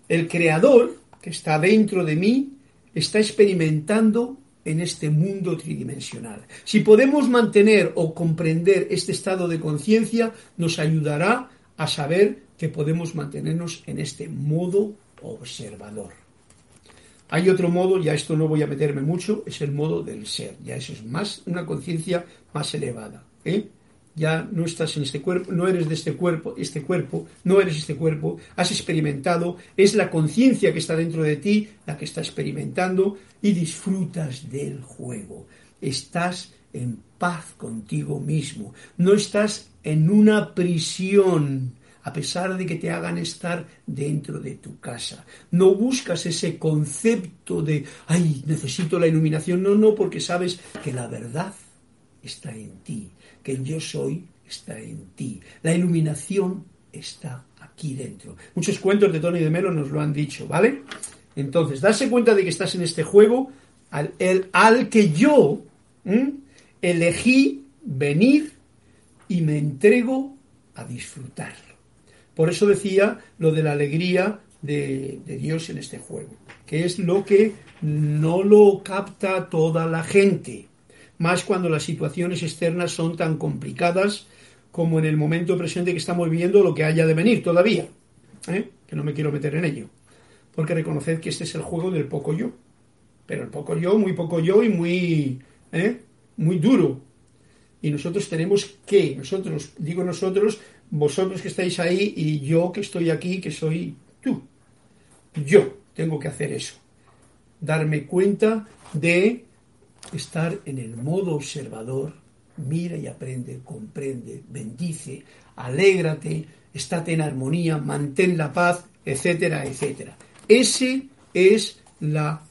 El creador que está dentro de mí está experimentando en este mundo tridimensional. Si podemos mantener o comprender este estado de conciencia, nos ayudará a saber que podemos mantenernos en este modo observador. Hay otro modo, ya esto no voy a meterme mucho, es el modo del ser, ya eso es más una conciencia más elevada. ¿eh? Ya no estás en este cuerpo, no eres de este cuerpo, este cuerpo, no eres este cuerpo, has experimentado, es la conciencia que está dentro de ti la que está experimentando y disfrutas del juego. Estás en paz contigo mismo, no estás en una prisión a pesar de que te hagan estar dentro de tu casa. No buscas ese concepto de, ay, necesito la iluminación. No, no, porque sabes que la verdad está en ti que yo soy está en ti. La iluminación está aquí dentro. Muchos cuentos de Tony de Melo nos lo han dicho, ¿vale? Entonces, darse cuenta de que estás en este juego al, que yo elegí venir y me entrego a disfrutarlo. Por eso decía lo de la alegría de Dios en este juego, que es lo que no lo capta toda la gente más cuando las situaciones externas son tan complicadas como en el momento presente que estamos viviendo lo que haya de venir todavía, ¿eh? que no me quiero meter en ello, porque reconoced que este es el juego del poco yo, pero el poco yo, muy poco yo y muy, ¿eh? muy duro. Y nosotros tenemos que, nosotros, digo nosotros, vosotros que estáis ahí y yo que estoy aquí, que soy tú. Yo tengo que hacer eso. Darme cuenta de estar en el modo observador, mira y aprende, comprende, bendice, alégrate, estate en armonía, mantén la paz, etcétera, etcétera. Ese es la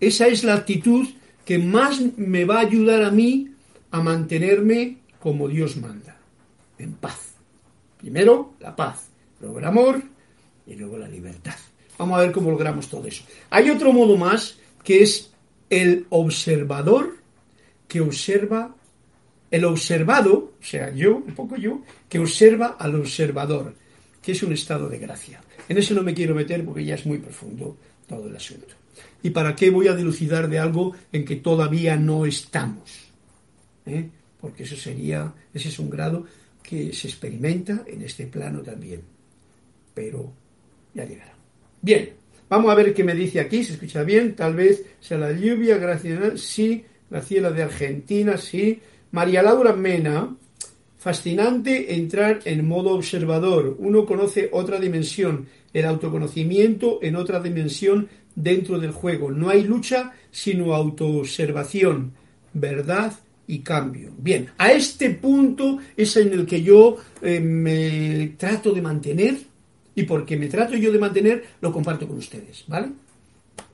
esa es la actitud que más me va a ayudar a mí a mantenerme como Dios manda, en paz. Primero la paz, luego el amor y luego la libertad. Vamos a ver cómo logramos todo eso. Hay otro modo más que es el observador que observa, el observado, o sea, yo, un poco yo, que observa al observador, que es un estado de gracia. En eso no me quiero meter porque ya es muy profundo todo el asunto. ¿Y para qué voy a dilucidar de algo en que todavía no estamos? ¿Eh? Porque eso sería, ese es un grado que se experimenta en este plano también. Pero ya llegará. Bien, vamos a ver qué me dice aquí, se escucha bien, tal vez sea la lluvia, gracias, sí, la ciela de Argentina, sí. María Laura Mena, fascinante entrar en modo observador. Uno conoce otra dimensión, el autoconocimiento en otra dimensión dentro del juego. No hay lucha sino autoobservación, verdad y cambio. Bien, a este punto es en el que yo eh, me trato de mantener y porque me trato yo de mantener lo comparto con ustedes, ¿vale?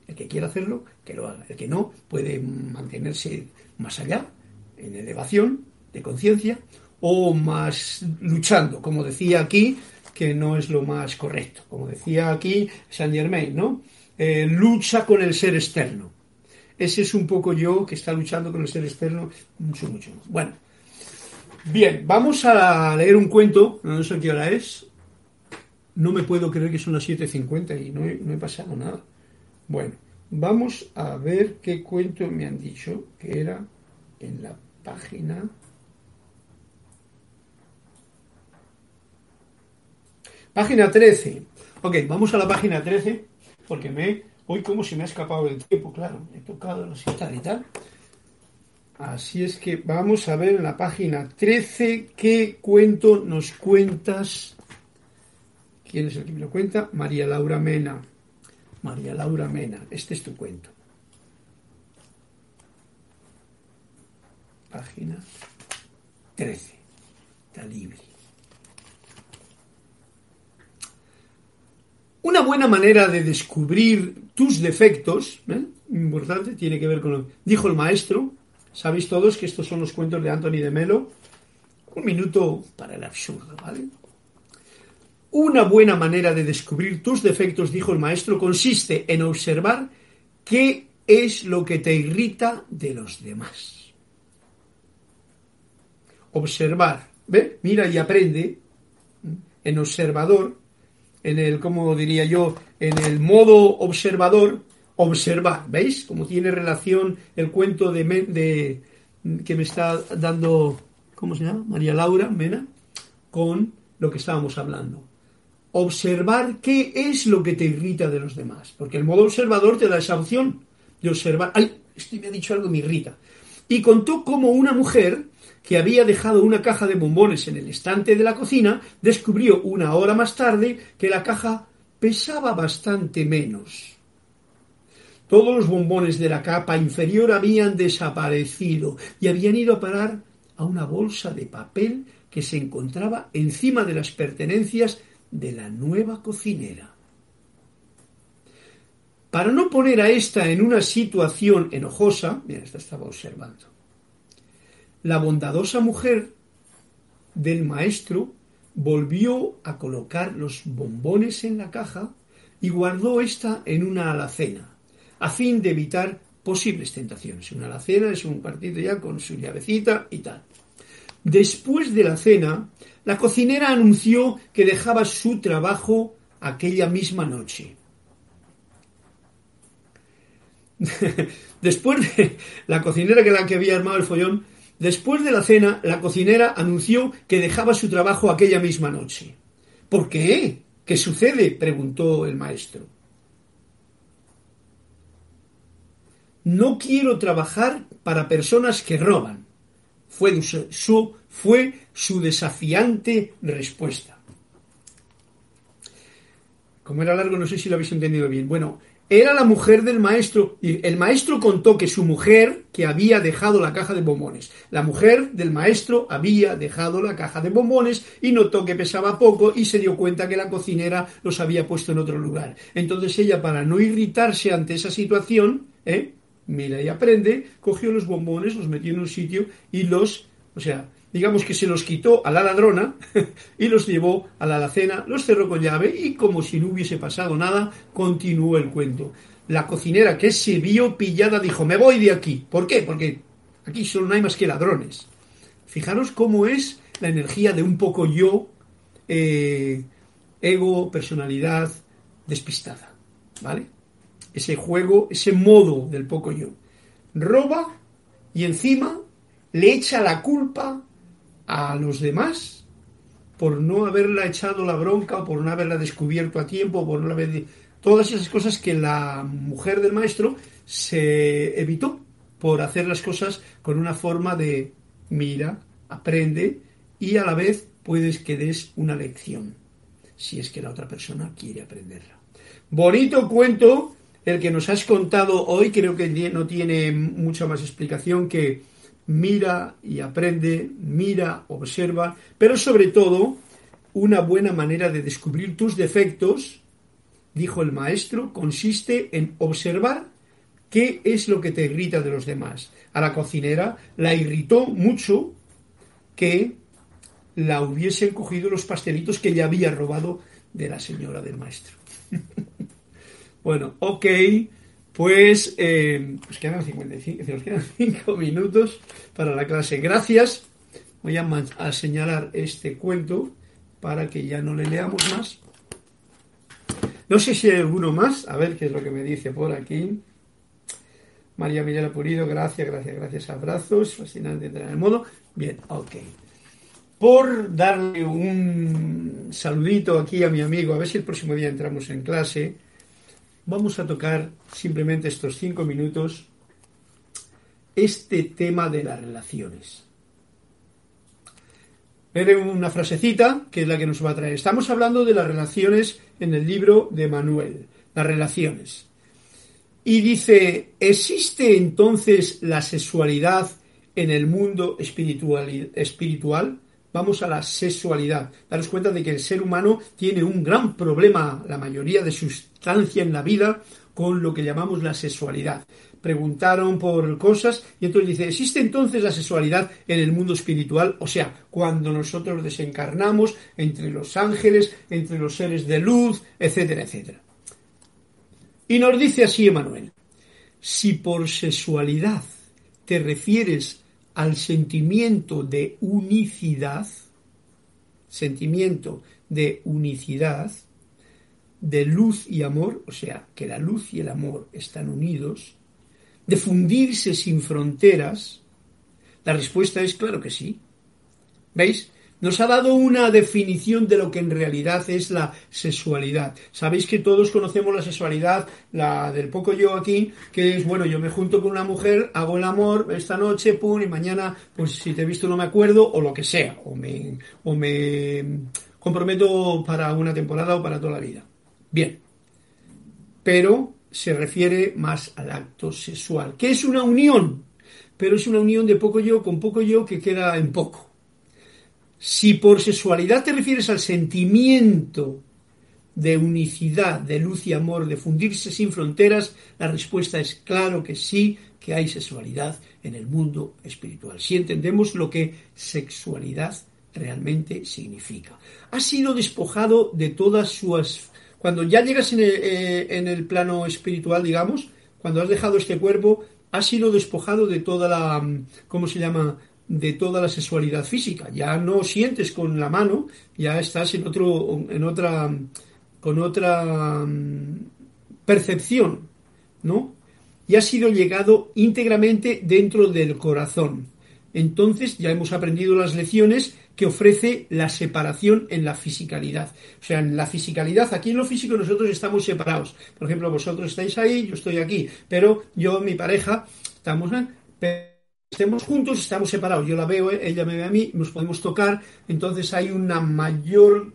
El que quiera hacerlo, que lo haga. El que no, puede mantenerse más allá, en elevación de conciencia, o más luchando, como decía aquí, que no es lo más correcto. Como decía aquí Saint Germain, ¿no? Eh, lucha con el ser externo. Ese es un poco yo que está luchando con el ser externo mucho, mucho. Bueno, bien, vamos a leer un cuento, no sé qué hora es. No me puedo creer que son las 7.50 y no no he pasado nada. Bueno, vamos a ver qué cuento me han dicho que era en la página. Página 13. Ok, vamos a la página 13 porque me hoy como si me ha escapado el tiempo, claro, he tocado la cita y tal. Así es que vamos a ver en la página 13 qué cuento nos cuentas. ¿Quién es el que me lo cuenta? María Laura Mena. María Laura Mena, este es tu cuento. Página 13. Está libre. Una buena manera de descubrir tus defectos, ¿eh? importante, tiene que ver con lo dijo el maestro. Sabéis todos que estos son los cuentos de Anthony de Melo. Un minuto para el absurdo, ¿vale? Una buena manera de descubrir tus defectos, dijo el maestro, consiste en observar qué es lo que te irrita de los demás. Observar, ¿ve? Mira y aprende en observador, en el, como diría yo, en el modo observador, observar, ¿veis? Como tiene relación el cuento de, de que me está dando, ¿cómo se llama? María Laura Mena, con lo que estábamos hablando observar qué es lo que te irrita de los demás. Porque el modo observador te da esa opción de observar, ay, este me ha dicho algo me irrita. Y contó cómo una mujer que había dejado una caja de bombones en el estante de la cocina descubrió una hora más tarde que la caja pesaba bastante menos. Todos los bombones de la capa inferior habían desaparecido y habían ido a parar a una bolsa de papel que se encontraba encima de las pertenencias de la nueva cocinera. Para no poner a esta en una situación enojosa, mira, esta estaba observando, la bondadosa mujer del maestro volvió a colocar los bombones en la caja y guardó esta en una alacena, a fin de evitar posibles tentaciones. Una alacena es un partido ya con su llavecita y tal. Después de la cena, la cocinera anunció que dejaba su trabajo aquella misma noche. después de la cocinera que la que había armado el follón, después de la cena, la cocinera anunció que dejaba su trabajo aquella misma noche. ¿Por qué? ¿Qué sucede? preguntó el maestro. No quiero trabajar para personas que roban. Fue su, fue su desafiante respuesta. Como era largo, no sé si lo habéis entendido bien. Bueno, era la mujer del maestro. Y el maestro contó que su mujer, que había dejado la caja de bombones, la mujer del maestro había dejado la caja de bombones y notó que pesaba poco y se dio cuenta que la cocinera los había puesto en otro lugar. Entonces ella, para no irritarse ante esa situación, ¿eh? mira y aprende, cogió los bombones, los metió en un sitio y los, o sea, digamos que se los quitó a la ladrona y los llevó a la alacena, los cerró con llave y como si no hubiese pasado nada, continuó el cuento. La cocinera que se vio pillada dijo, me voy de aquí. ¿Por qué? Porque aquí solo no hay más que ladrones. Fijaros cómo es la energía de un poco yo, eh, ego, personalidad despistada. ¿Vale? ese juego, ese modo del poco yo. Roba y encima le echa la culpa a los demás por no haberla echado la bronca o por no haberla descubierto a tiempo, por no haber... Todas esas cosas que la mujer del maestro se evitó por hacer las cosas con una forma de mira, aprende y a la vez puedes que des una lección, si es que la otra persona quiere aprenderla. Bonito cuento el que nos has contado hoy creo que no tiene mucha más explicación que mira y aprende, mira, observa, pero sobre todo una buena manera de descubrir tus defectos, dijo el maestro, consiste en observar qué es lo que te irrita de los demás. A la cocinera la irritó mucho que la hubiesen cogido los pastelitos que ella había robado de la señora del maestro. Bueno, ok, pues, eh, pues quedan 55, nos quedan 5 minutos para la clase. Gracias. Voy a, señalar este cuento para que ya no le leamos más. No sé si hay alguno más, a ver qué es lo que me dice por aquí. María Mirela Purido, gracias, gracias, gracias, abrazos, fascinante entrar en el modo. Bien, ok. Por darle un saludito aquí a mi amigo, a ver si el próximo día entramos en clase vamos a tocar simplemente estos cinco minutos este tema de las relaciones. Veré una frasecita que es la que nos va a traer. Estamos hablando de las relaciones en el libro de Manuel, las relaciones. Y dice, ¿existe entonces la sexualidad en el mundo espiritual? Vamos a la sexualidad. Daros cuenta de que el ser humano tiene un gran problema, la mayoría de sustancia en la vida, con lo que llamamos la sexualidad. Preguntaron por cosas y entonces dice, ¿existe entonces la sexualidad en el mundo espiritual? O sea, cuando nosotros desencarnamos entre los ángeles, entre los seres de luz, etcétera, etcétera. Y nos dice así Emanuel, si por sexualidad te refieres al sentimiento de unicidad, sentimiento de unicidad, de luz y amor, o sea, que la luz y el amor están unidos, de fundirse sin fronteras, la respuesta es claro que sí. ¿Veis? Nos ha dado una definición de lo que en realidad es la sexualidad. Sabéis que todos conocemos la sexualidad, la del poco yo aquí, que es, bueno, yo me junto con una mujer, hago el amor esta noche, pum, y mañana, pues si te he visto no me acuerdo, o lo que sea, o me, o me comprometo para una temporada o para toda la vida. Bien. Pero se refiere más al acto sexual, que es una unión, pero es una unión de poco yo con poco yo que queda en poco. Si por sexualidad te refieres al sentimiento de unicidad, de luz y amor, de fundirse sin fronteras, la respuesta es claro que sí, que hay sexualidad en el mundo espiritual. Si entendemos lo que sexualidad realmente significa. Ha sido despojado de todas sus... Cuando ya llegas en el, eh, plano espiritual, digamos, cuando has dejado este cuerpo, ha sido despojado de toda la... ¿Cómo se llama? De toda la sexualidad física. Ya no sientes con la mano, ya estás en otro, en otra, con otra mm, percepción, ¿no? y ha sido llegado íntegramente dentro del corazón. Entonces ya hemos aprendido las lecciones que ofrece la separación en la fisicalidad. O sea, en la fisicalidad, aquí en lo físico nosotros estamos separados. Por ejemplo, vosotros estáis ahí, yo estoy aquí, pero yo, mi pareja, estamos, estemos juntos, estamos separados. Yo la veo, ella me ve a mí, nos podemos tocar, entonces hay una mayor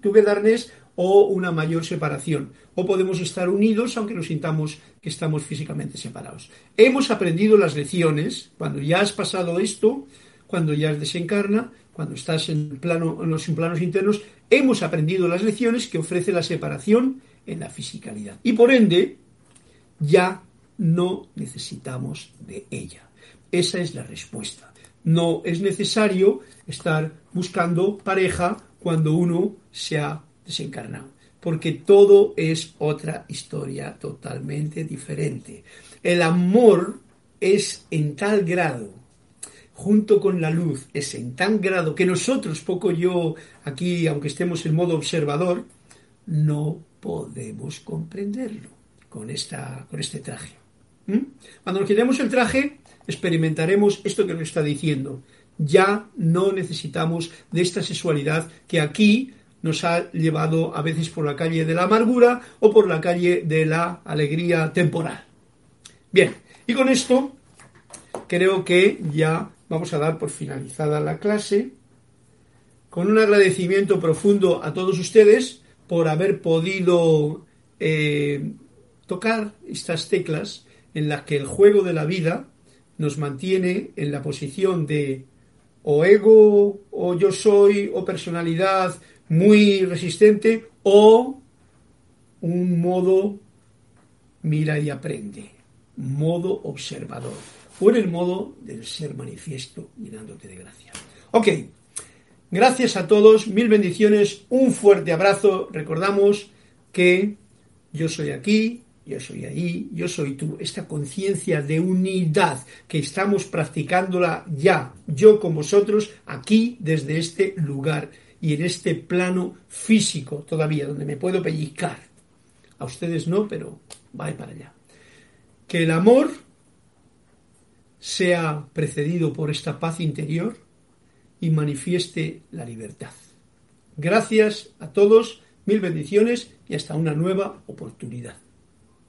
togetherness o una mayor separación. O podemos estar unidos aunque nos sintamos que estamos físicamente separados. Hemos aprendido las lecciones cuando ya has pasado esto, cuando ya desencarna, cuando estás en, plano, en los planos internos, hemos aprendido las lecciones que ofrece la separación en la fisicalidad. Y por ende, ya no necesitamos de ella. Esa es la respuesta. No es necesario estar buscando pareja cuando uno se ha desencarnado, porque todo es otra historia totalmente diferente. El amor es en tal grado, junto con la luz, es en tan grado que nosotros, poco yo aquí, aunque estemos en modo observador, no podemos comprenderlo con, esta, con este traje. ¿Mm? Cuando nos quitemos el traje, experimentaremos esto que nos está diciendo. Ya no necesitamos de esta sexualidad que aquí nos ha llevado a veces por la calle de la amargura o por la calle de la alegría temporal. Bien, y con esto creo que ya vamos a dar por finalizada la clase con un agradecimiento profundo a todos ustedes por haber podido eh, tocar estas teclas en las que el juego de la vida nos mantiene en la posición de o ego o yo soy o personalidad muy resistente o un modo mira y aprende, modo observador, o el modo del ser manifiesto llenándote de gracia. Ok, gracias a todos, mil bendiciones, un fuerte abrazo, recordamos que yo soy aquí, yo soy ahí, yo soy tú, esta conciencia de unidad que estamos practicándola ya, yo con vosotros, aquí desde este lugar y en este plano físico todavía, donde me puedo pellizcar. A ustedes no, pero va para allá. Que el amor sea precedido por esta paz interior y manifieste la libertad. Gracias a todos, mil bendiciones y hasta una nueva oportunidad.